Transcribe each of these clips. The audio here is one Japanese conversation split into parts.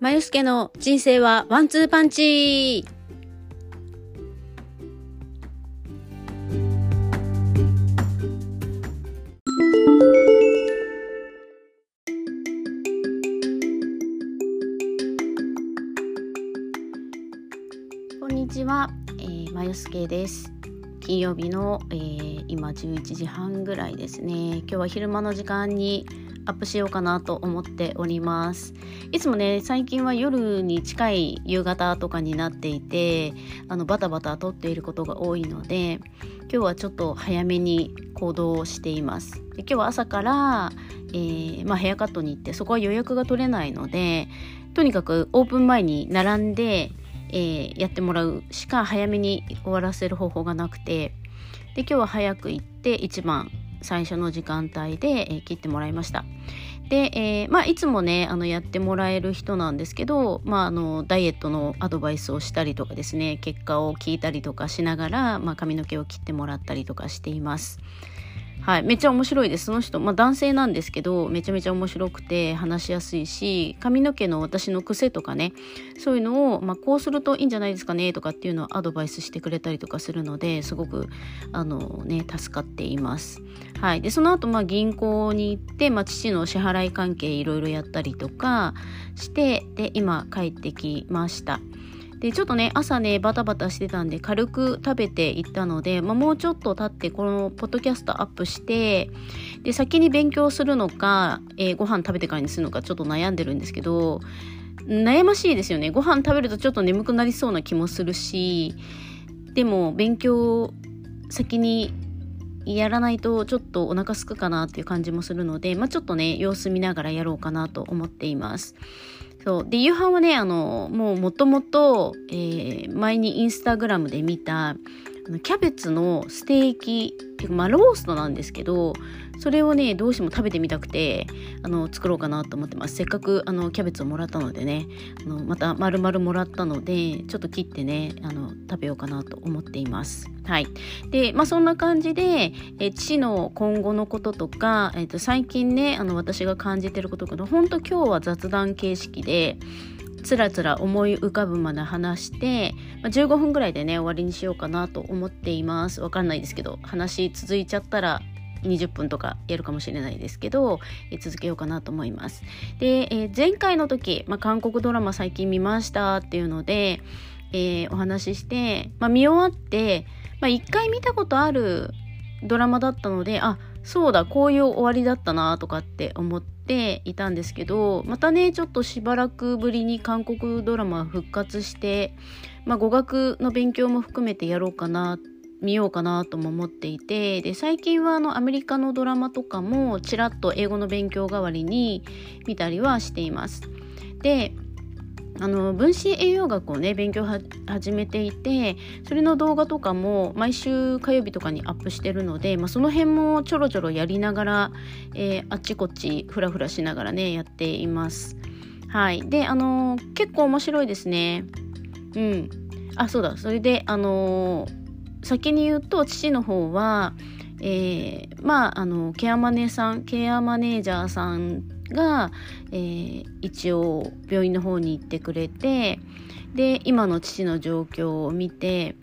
まゆすけの人生はワンツーパンチ。こんにちは、えー、まゆすけです。金曜日の、えー、今11時半ぐらいですね。今日は昼間の時間にアップしようかなと思っております。いつもね最近は夜に近い夕方とかになっていてあのバタバタ撮っていることが多いので今日はちょっと早めに行動をしています。で今日は朝から、えー、まあ、ヘアカットに行ってそこは予約が取れないのでとにかくオープン前に並んで、えー、やってもらうしか早めに終わらせる方法がなくてで今日は早く行って一番最初の時間帯で、え、切ってもらいました。で、えー、まあ、いつもねあのやってもらえる人なんですけど、まあ、あのダイエットのアドバイスをしたりとかですね結果を聞いたりとかしながら、まあ、髪の毛を切ってもらったりとかしています。はい、めっちゃ面白いです。その人、まあ男性なんですけど、めちゃめちゃ面白くて話しやすいし、髪の毛の私の癖とかね、そういうのを、まあこうするといいんじゃないですかねとかっていうのをアドバイスしてくれたりとかするので、すごく、あのね、助かっています。はい。で、その後、まあ銀行に行って、まあ父の支払い関係いろいろやったりとかして、で、今帰ってきました。でちょっとね朝ねバタバタしてたんで軽く食べていったので、まあ、もうちょっと経ってこのポッドキャストアップしてで先に勉強するのか、えー、ご飯食べてからにするのかちょっと悩んでるんですけど悩ましいですよねご飯食べるとちょっと眠くなりそうな気もするしでも勉強先にやらないとちょっとお腹すくかなっていう感じもするので、まあ、ちょっとね様子見ながらやろうかなと思っています。そう。で、夕飯はね、あの、もうもともと、前にインスタグラムで見た、キャベツのステーキっていうかまあローストなんですけどそれをねどうしても食べてみたくてあの作ろうかなと思ってます。せっかくあのキャベツをもらったのでねあのまた丸々もらったのでちょっと切ってねあの食べようかなと思っています。はい。でまあそんな感じでえ父の今後のこととか、えー、と最近ねあの私が感じてることとか本当今日は雑談形式でつらつら思い浮かぶまで話して、まあ、15分ぐらいでね終わりにしようかなと思っています。わかんないですけど話続いちゃったら20分とかやるかもしれないですけど、続けようかなと思います。で、えー、前回の時、まあ、韓国ドラマ最近見ましたっていうので、えー、お話しして、まあ、見終わって、まあ、1回見たことあるドラマだったのであそうだこういう終わりだったなとかって思っていたんですけどまたねちょっとしばらくぶりに韓国ドラマ復活して、まあ、語学の勉強も含めてやろうかなって見ようかなとも思っていてで最近はあのアメリカのドラマとかもちらっと英語の勉強代わりに見たりはしています。であの分子栄養学をね勉強始めていてそれの動画とかも毎週火曜日とかにアップしてるので、まあ、その辺もちょろちょろやりながら、えー、あっちこっちフラフラしながらねやっています。はい、であの、結構面白いですね。うんあそうだそれであのー、先に言うと父の方はえー、まああのケアマネさんケアマネージャーさんが、えー、一応病院の方に行ってくれてで今の父の状況を見て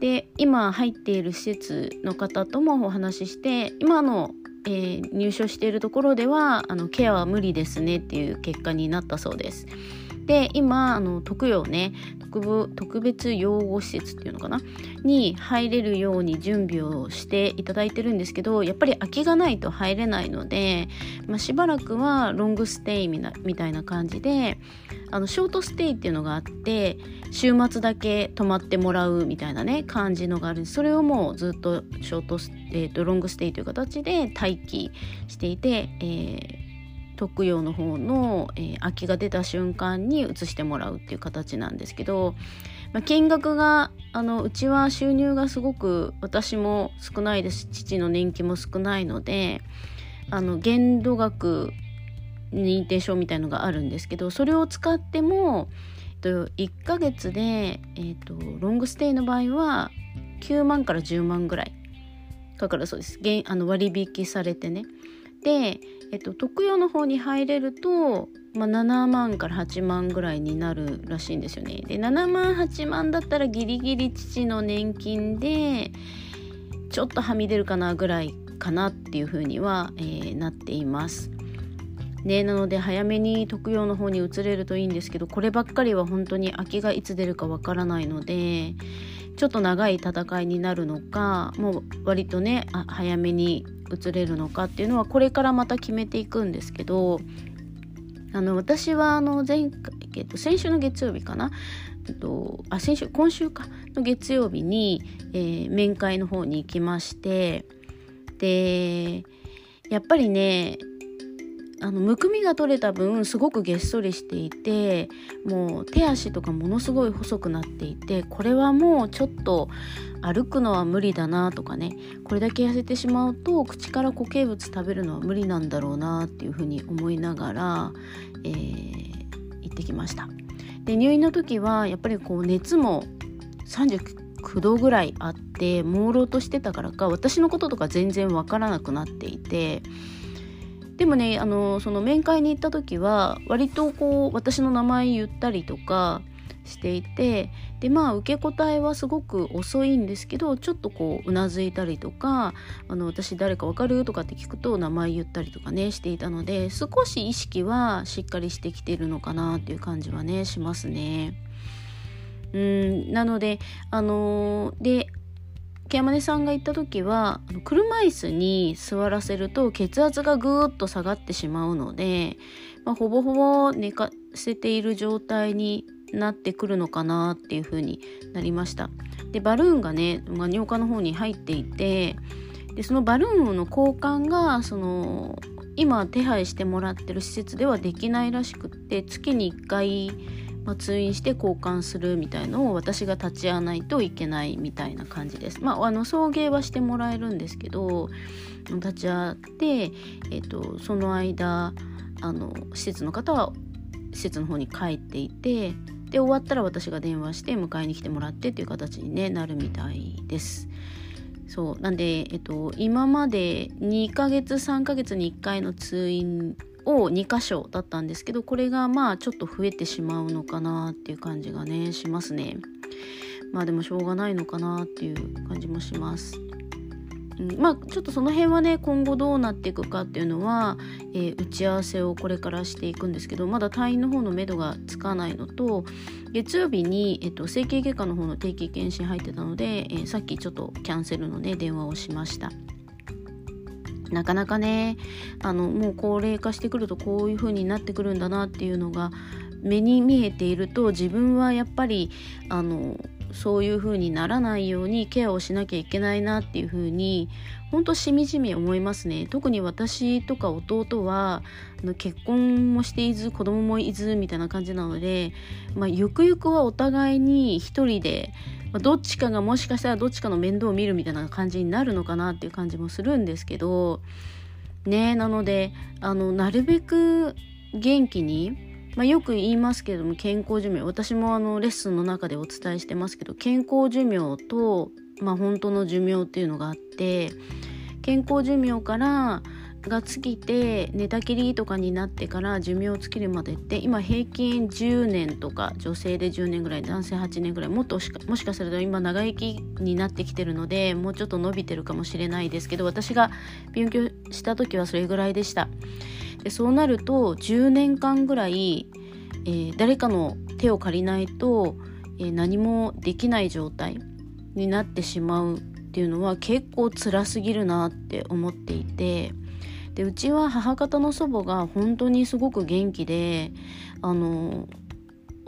で今入っている施設の方ともお話しして今の、えー、入所しているところではあのケアは無理ですねっていう結果になったそうです。で今あの特養ね特別養護施設っていうのかな？に入れるように準備をしていただいてるんですけどやっぱり空きがないと入れないので、まあ、しばらくはロングステイみたいな感じであのショートステイっていうのがあって週末だけ泊まってもらうみたいなね感じのがあるんでそれをもうずっとショート、えーと、ロングステイという形で待機していて、えー特養の方の、えー、空きが出た瞬間に移してもらうっていう形なんですけど、まあ、金額があのうちは収入がすごく私も少ないです父の年金も少ないのであの限度額認定証みたいのがあるんですけどそれを使っても1ヶ月で、えーと、ロングステイの場合は9万から10万ぐらい。かかるそうです。あの割引されてね。で、えっと、特養の方に入れるとまあ、7万から8万ぐらいになるらしいんですよね。で7万8万だったらギリギリ父の年金でちょっとはみ出るかなぐらいかなっていうふうには、えー、なっています。ね、なので早めに特養の方に移れるといいんですけどこればっかりは本当に空きがいつ出るかわからないのでちょっと長い戦いになるのかもう割とね早めに移れるのかっていうのはこれからまた決めていくんですけどあの私はあの前回、えっと、先週の月曜日かな、えっと、あ先週今週かの月曜日に、えー、面会の方に行きましてでやっぱりねあのむくみが取れた分すごくげっそりしていてもう手足とかものすごい細くなっていてこれはもうちょっと歩くのは無理だなとかねこれだけ痩せてしまうと口から固形物食べるのは無理なんだろうなっていうふうに思いながら、えー、行ってきました。で入院の時はやっぱりこう熱も39度ぐらいあって朦朧としてたからか私のこととか全然わからなくなっていてでもねあのその面会に行った時は割とこう私の名前言ったりとかしていてでまあ受け答えはすごく遅いんですけどちょっとこううなずいたりとか「あの私誰か分かる?」とかって聞くと名前言ったりとかねしていたので少し意識はしっかりしてきてるのかなっていう感じはねしますね。うんなのであのー、でケ山根さんが言った時は車椅子に座らせると血圧がぐーっと下がってしまうので、まあ、ほぼほぼ寝かせている状態になってくるのかなっていう風になりました。でバルーンがね、まあ、尿管の方に入っていてでそのバルーンの交換がその今手配してもらってる施設ではできないらしくって月に1回まあ、通院して交換するみたいのを私が立ち会わないといけないみたいな感じです。まあ、あの送迎はしてもらえるんですけど立ち会って、えーと、その間あの施設の方は施設の方に帰っていてで終わったら私が電話して迎えに来てもらってっていう形に、ね、なるみたいです。そうなんで、えっと、今まで2ヶ月3ヶ月に1回の通院を2箇所だったんですけどこれがまあちょっと増えてしまうのかなっていう感じがねしますねまあでもしょうがないのかなっていう感じもしますうん、まあちょっとその辺はね今後どうなっていくかっていうのは、えー、打ち合わせをこれからしていくんですけどまだ退院の方のめどがつかないのと月曜日に、えっと、整形外科の方の定期検診入ってたので、えー、さっきちょっとキャンセルのね電話をしました。なかなかねあのもう高齢化してくるとこういう風になってくるんだなっていうのが目に見えていると自分はやっぱりあのそういう風にならないようにケアをしなきゃいけないなっていう風に本当しみじみ思いますね。特に私とか弟は結婚もしていず子供もいずみたいな感じなので、まあ、ゆくゆくはお互いに一人でまあ、どっちかがもしかしたらどっちかの面倒を見るみたいな感じになるのかなっていう感じもするんですけどねなのであのなるべく元気に、まあ、よく言いますけれども健康寿命私もあのレッスンの中でお伝えしてますけど健康寿命と、まあ、本当の寿命っていうのがあって健康寿命からが尽きて寝たきりとかになってから寿命尽きるまでって今平均10年とか女性で10年ぐらい男性8年ぐらいもっとしかもしかすると今長生きになってきてるのでもうちょっと伸びてるかもしれないですけど私が病気した時はそれぐらいでした。でそうなると10年間ぐらい、えー、誰かの手を借りないと、えー、何もできない状態になってしまうっていうのは結構辛すぎるなって思っていてでうちは母方の祖母が本当にすごく元気であの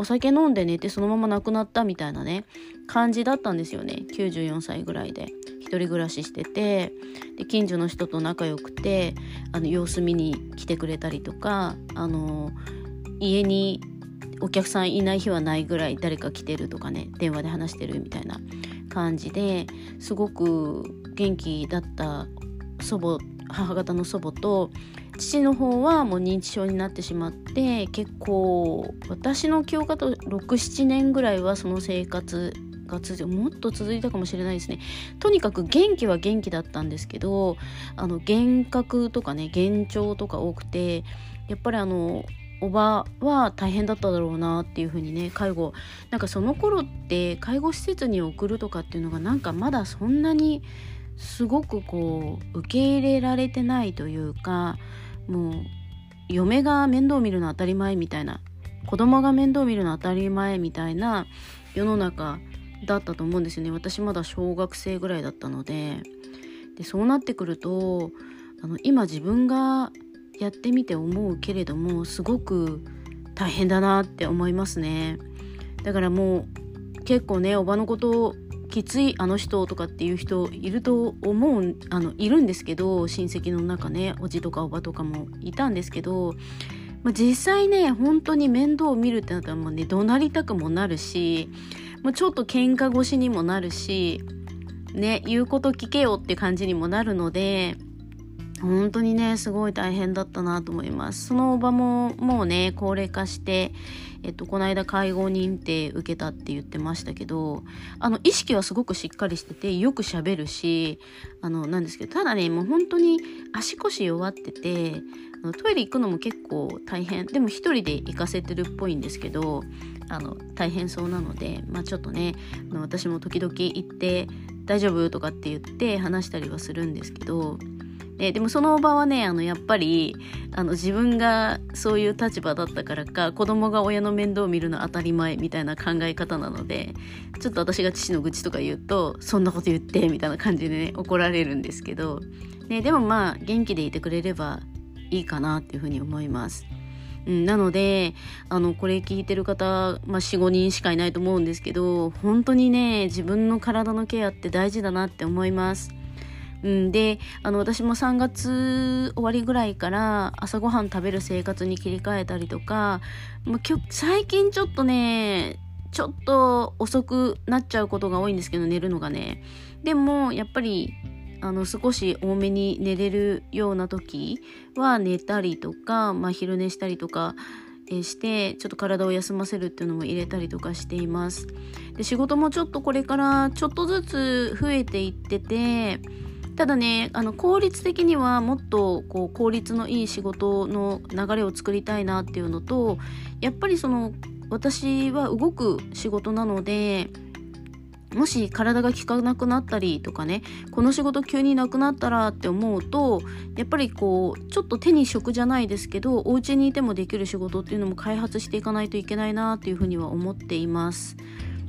お酒飲んで寝てそのまま亡くなったみたいなね感じだったんですよね。94歳ぐらいで。一人暮らししててで近所の人と仲良くてあの様子見に来てくれたりとかあの家にお客さんいない日はないぐらい誰か来てるとかね電話で話してるみたいな感じですごく元気だった祖母母方の祖母と父の方はもう認知症になってしまって結構私の記憶だと67年ぐらいはその生活が続もっと続いたかもしれないですね。とにかく元気は元気だったんですけどあの幻覚とかね幻聴とか多くてやっぱりあのおばは大変だっただろうなっていうふうにね介護なんかその頃って介護施設に送るとかっていうのがなんかまだそんなにすごくこう受け入れられてないというかもう嫁が面倒見るの当たり前みたいな子供が面倒見るの当たり前みたいな世の中だったと思うんですよね。私まだ小学生ぐらいだったので。でそうなってくるとあの今自分がやってみて思うけれどもすごく大変だなって思いますね。だからもう結構ねおばのこときついあの人とかっていう人いると思うあのいるんですけど親戚の中ねおじとかおばとかもいたんですけど、まあ、実際ね本当に面倒を見るってなったらもうね怒鳴りたくもなるしまあちょっと喧嘩越しにもなるしね言うこと聞けよって感じにもなるので本当にねすごい大変だったなと思います。そのおばももうね高齢化してえっとこの間介護認定受けたって言ってましたけどあの意識はすごくしっかりしててよくしゃべるしあのなんですけどただねもう本当に足腰弱っててトイレ行くのも結構大変。でも一人で行かせてるっぽいんですけどあの大変そうなのでまあちょっとね私も時々行って大丈夫？とかって言って話したりはするんですけどえでもそのおばはねあのやっぱりあの自分がそういう立場だったからか子供が親の面倒を見るの当たり前みたいな考え方なのでちょっと私が父の愚痴とか言うとそんなこと言ってみたいな感じでね怒られるんですけど、ね、でもまあ元気でいてくれればいいかなっていうふうに思います。うん、なのであのこれ聞いてる方、まあ、45人しかいないと思うんですけど本当にね自分の体のケアって大事だなって思います。うん、であの私も3月終わりぐらいから朝ごはん食べる生活に切り替えたりとかもう最近ちょっとねちょっと遅くなっちゃうことが多いんですけど寝るのがね。でもやっぱりあの少し多めに寝れるような時は寝たりとか、まあ、昼寝したりとかしてちょっと体を休ませるっていうのも入れたりとかしています。で仕事もちょっとこれからちょっとずつ増えていっててただねあの効率的にはもっとこう効率のいい仕事の流れを作りたいなっていうのとやっぱりその私は動く仕事なのでもし体が効かなくなったりとかねこの仕事急になくなったらって思うとやっぱりこうちょっと手に職じゃないですけどお家にいてもできる仕事っていうのも開発していかないといけないなっていうふうには思っています。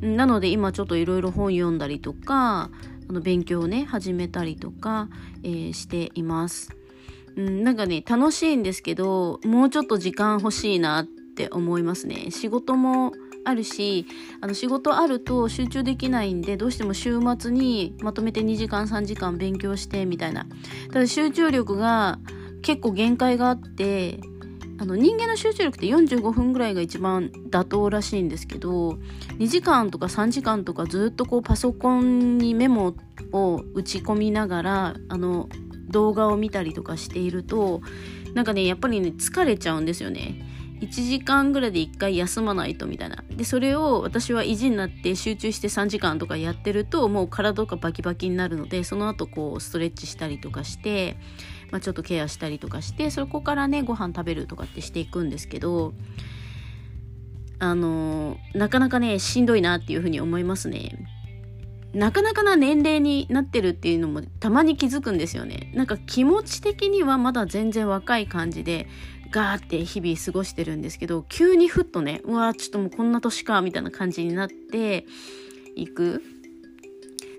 なので今ちょっといろいろ本読んだりとかあの勉強をね始めたりとか、えー、しています。うん、なんかね楽しいんですけどもうちょっと時間欲しいなって思いますね。仕事もあるしあの仕事あると集中できないんでどうしても週末にまとめて2時間3時間勉強してみたいなただ集中力が結構限界があってあの人間の集中力って45分ぐらいが一番妥当らしいんですけど2時間とか3時間とかずっとこうパソコンにメモを打ち込みながらあの動画を見たりとかしているとなんかねやっぱりね疲れちゃうんですよね。1時間ぐらいで1回休まないとみたいなでそれを私は意地になって集中して3時間とかやってるともう体がバキバキになるのでその後こうストレッチしたりとかしてまあ、ちょっとケアしたりとかしてそこからねご飯食べるとかってしていくんですけどあのなかなかねしんどいなっていうふうに思いますね。なかなかな年齢になってるっていうのもたまに気づくんですよね。なんか気持ち的にはまだ全然若い感じでガーって日々過ごしてるんですけど急にふっとねうわちょっともうこんな年かみたいな感じになっていく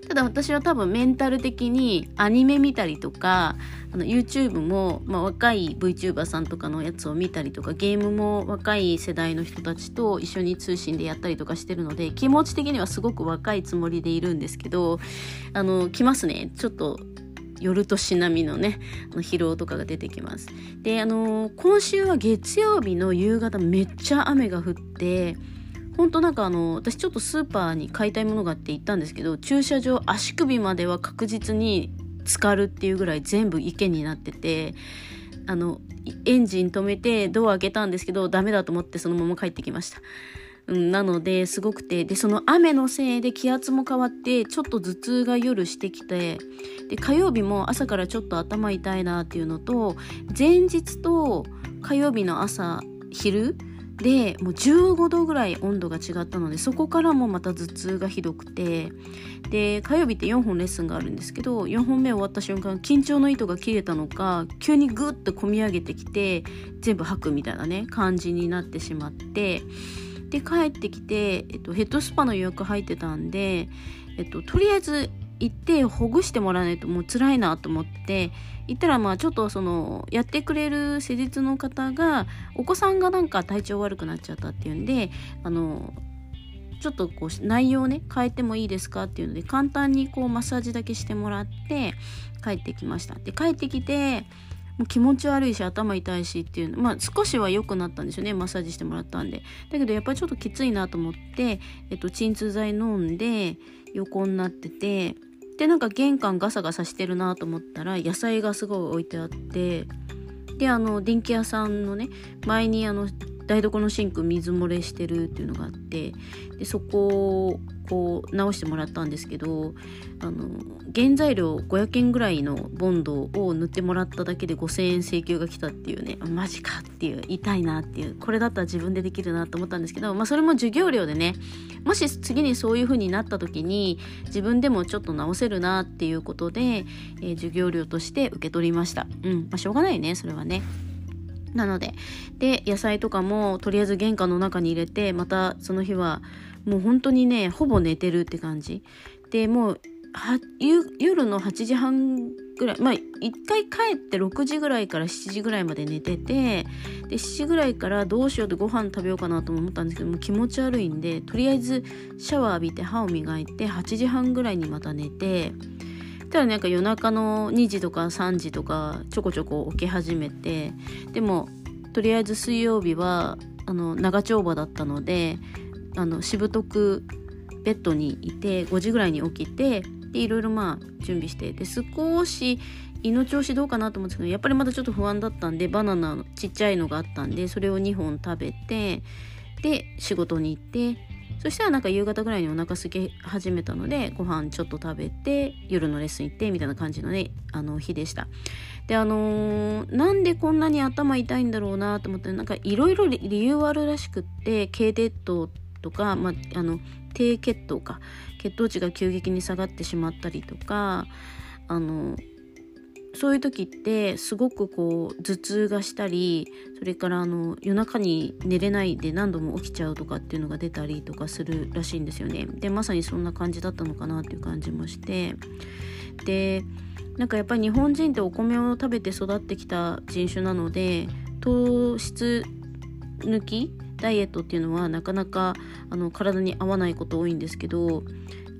ただ私は多分メンタル的にアニメ見たりとかあの YouTube も、まあ、若い VTuber さんとかのやつを見たりとかゲームも若い世代の人たちと一緒に通信でやったりとかしてるので気持ち的にはすごく若いつもりでいるんですけどあの来ますね。ちょっと夜年並みのねあの疲労とかが出てきます。であの今週は月曜日の夕方めっちゃ雨が降って本当なんかあの私ちょっとスーパーに買いたいものがあって行ったんですけど駐車場足首までは確実に浸かるっていうぐらい全部池になっててあのエンジン止めてドア開けたんですけどダメだと思ってそのまま帰ってきました。うん、なのですごくてでその雨のせいで気圧も変わってちょっと頭痛が夜してきてで火曜日も朝からちょっと頭痛いなっていうのと前日と火曜日の朝昼でもう15度ぐらい温度が違ったのでそこからもまた頭痛がひどくて。で火曜日って4本レッスンがあるんですけど4本目終わった瞬間緊張の糸が切れたのか急にグッと込み上げてきて全部吐くみたいなね感じになってしまって。で帰ってきて、えっと、ヘッドスパの予約入ってたんで、えっと、とりあえず行ってほぐしてもらわないともう辛いなと思って行ったらまあちょっとそのやってくれる施術の方がお子さんがなんか体調悪くなっちゃったっていうんであのちょっとこう内容ね変えてもいいですかっていうので簡単にこうマッサージだけしてもらって帰ってきました。で帰ってきてもう気持ち悪いし頭痛いしっていうまあ少しは良くなったんですよねマッサージしてもらったんで。だけどやっぱりちょっときついなと思って、えっと、鎮痛剤飲んで横になっててでなんか玄関ガサガサしてるなと思ったら野菜がすごい置いてあってであの電気屋さんのね前にあの台所のシンク水漏れしてるっていうのがあってでそこをこう直してもらったんですけどあの原材料500円ぐらいのボンドを塗ってもらっただけで5000円請求が来たっていうねマジかっていう痛いなっていうこれだったら自分でできるなと思ったんですけど、まあ、それも授業料でねもし次にそういう風になった時に自分でもちょっと直せるなっていうことで、えー、授業料として受け取りました。うんまあしょうがないねそれはね。なので。で野菜とかもとりあえず玄関の中に入れてまたその日はもう本当にねほぼ寝てるって感じ。でもう夜の8時半ぐらいまあ一回帰って6時ぐらいから7時ぐらいまで寝ててで7時ぐらいからどうしようってご飯食べようかなと思ったんですけども気持ち悪いんでとりあえずシャワー浴びて歯を磨いて8時半ぐらいにまた寝てたらなんか夜中の2時とか3時とかちょこちょこ起き始めてでもとりあえず水曜日はあの長丁場だったのであのしぶとくベッドにいて5時ぐらいに起きてでいろいろまあ準備してで少し胃の調子どうかなと思うんですけどやっぱりまだちょっと不安だったんでバナナのちっちゃいのがあったんでそれを2本食べてで仕事に行ってそしたらなんか夕方ぐらいにお腹空き始めたのでご飯ちょっと食べて夜のレッスン行ってみたいな感じのねあの日でした。であのー、なんでこんなに頭痛いんだろうなと思ってなんかいろいろ理由あるらしくって低血糖とか、まあ、あの低血糖か。血糖値が急激に下がってしまったりとかあのそういう時ってすごくこう頭痛がしたりそれからあの夜中に寝れないで何度も起きちゃうとかっていうのが出たりとかするらしいんですよね。でまさにそんな感じだったのかなっていう感じもしてでなんかやっぱり日本人ってお米を食べて育ってきた人種なので糖質抜きダイエットっていうのはなかなかあの体に合わないこと多いんですけど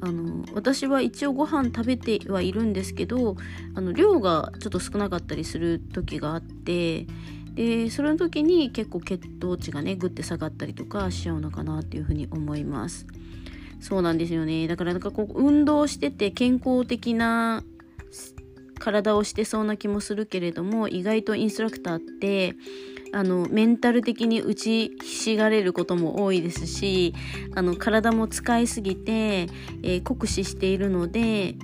あの私は一応ご飯食べてはいるんですけどあの量がちょっと少なかったりする時があってでそれの時に結構血糖値がねグッて下がったりとかしちゃうのかなっていうふうに思います。そうなんですよね。だからなんかこう運動してて健康的な体をしてそうな気もするけれども意外とインストラクターってあのメンタル的に打ちひしがれることも多いですしあの体も使いすぎて、えー、酷使しているので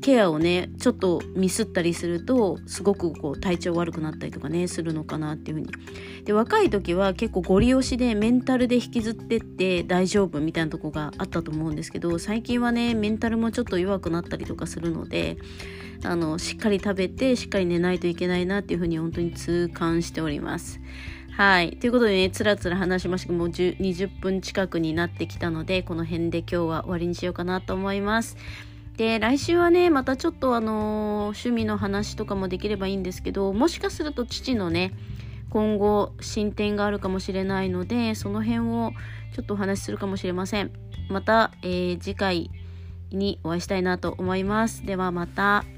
ケアをねちょっとミスったりするとすごくこう体調悪くなったりとかねするのかなっていう風にで若い時は結構ゴリ押しでメンタルで引きずってって大丈夫みたいなとこがあったと思うんですけど最近はねメンタルもちょっと弱くなったりとかするのであのしっかり食べてしっかり寝ないといけないなっていう風に本当に痛感しておりますはい。ということでね、つらつら話しましたけども、20分近くになってきたので、この辺で今日は終わりにしようかなと思います。で来週はねまたちょっとあの趣味の話とかもできればいいんですけどもしかすると父のね今後進展があるかもしれないのでその辺をちょっとお話しするかもしれませんまた、えー、次回にお会いしたいなと思いますではまた。